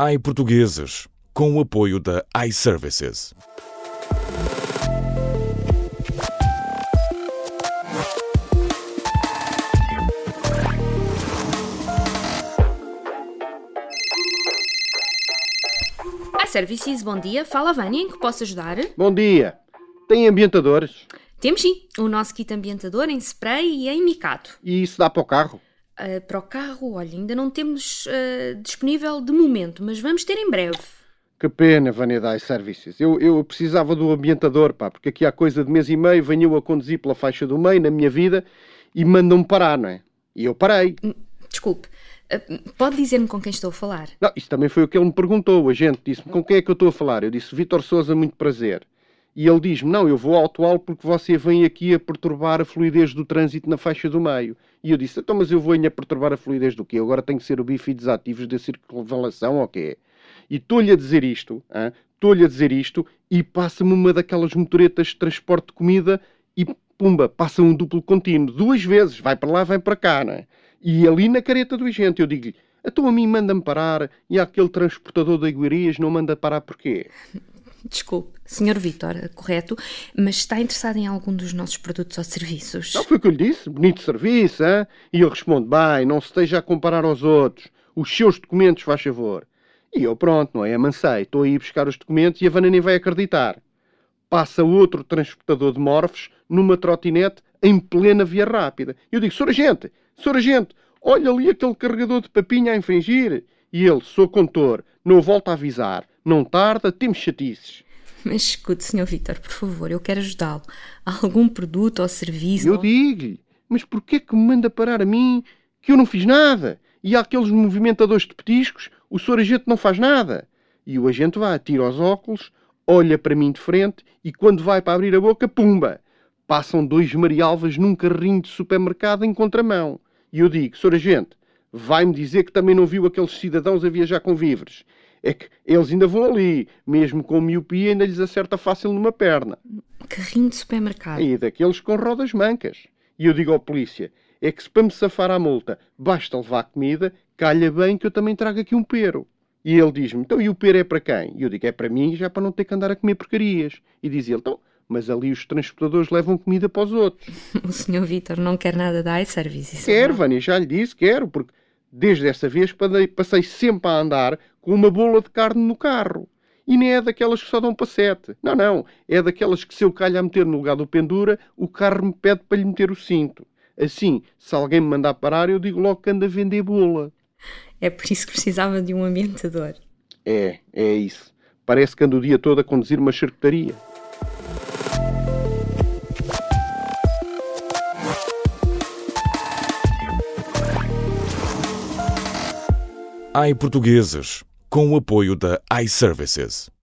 iPortugueses, com o apoio da iServices. iServices, bom dia. Fala, Vânia, em que posso ajudar? Bom dia. Tem ambientadores? Temos sim, o nosso kit ambientador em spray e em micado. E isso dá para o carro? Ah, para o carro, olha, ainda não temos ah, disponível de momento, mas vamos ter em breve. Que pena, Vanidade Services. Eu, eu precisava do ambientador, pá, porque aqui há coisa de mês e meio venho a conduzir pela faixa do meio na minha vida e mandam-me parar, não é? E eu parei. Desculpe, ah, pode dizer-me com quem estou a falar? Não, isso também foi o que ele me perguntou. O agente disse-me com quem é que eu estou a falar. Eu disse, Vítor Souza, muito prazer. E ele diz-me, não, eu vou autuá-lo porque você vem aqui a perturbar a fluidez do trânsito na faixa do meio. E eu disse, então, mas eu vou a perturbar a fluidez do quê? Agora tenho que ser o bife desativos da circunvalação ou quê? E estou-lhe a dizer isto, estou-lhe a dizer isto, e passa-me uma daquelas motoretas de transporte de comida e pumba, passa um duplo contínuo, duas vezes, vai para lá, vai para cá, não é? E ali na careta do agente eu digo-lhe, então a mim manda-me parar e aquele transportador de iguarias não manda parar porquê? Desculpe, Sr. Vítor, correto, mas está interessado em algum dos nossos produtos ou serviços? Não foi o que eu lhe disse? Bonito serviço, hein? E eu respondo, bem, não se esteja a comparar aos outros. Os seus documentos, faz favor. E eu, pronto, não é? Amancei. Estou a ir buscar os documentos e a Vana nem vai acreditar. Passa outro transportador de morfos numa trotinete em plena via rápida. Eu digo, Sr. Agente, Sr. Agente, olha ali aquele carregador de papinha a infringir. E ele, sou contor, não volta a avisar. Não tarda, temos chatices. Mas escute, Sr. Vítor, por favor, eu quero ajudá-lo. Há algum produto ou serviço? Eu digo-lhe, mas porquê que me manda parar a mim que eu não fiz nada? E há aqueles movimentadores de petiscos, o senhor agente não faz nada. E o agente vai, tira os óculos, olha para mim de frente e quando vai para abrir a boca, pumba! Passam dois marialvas num carrinho de supermercado em contramão. E eu digo, senhor agente, vai-me dizer que também não viu aqueles cidadãos a viajar com víveres. É que eles ainda vão ali, mesmo com miopia, ainda lhes acerta fácil numa perna. Carrinho de supermercado. E daqueles com rodas mancas. E eu digo ao polícia: é que se para me safar à multa basta levar comida, calha bem que eu também trago aqui um pero. E ele diz-me: então e o pero é para quem? E eu digo: é para mim, já para não ter que andar a comer porcarias. E diz ele: então, mas ali os transportadores levam comida para os outros. O Sr. Vítor não quer nada da iService. Quero, Vânia, já lhe disse, quero, porque desde essa vez passei sempre a andar com uma bola de carne no carro. E nem é daquelas que só dão para sete. Não, não. É daquelas que se eu calho a meter no lugar do pendura, o carro me pede para lhe meter o cinto. Assim, se alguém me mandar parar, eu digo logo que anda a vender bola. É por isso que precisava de um ambientador. É, é isso. Parece que ando o dia todo a conduzir uma charcutaria. iPortugueses, com o apoio da iServices.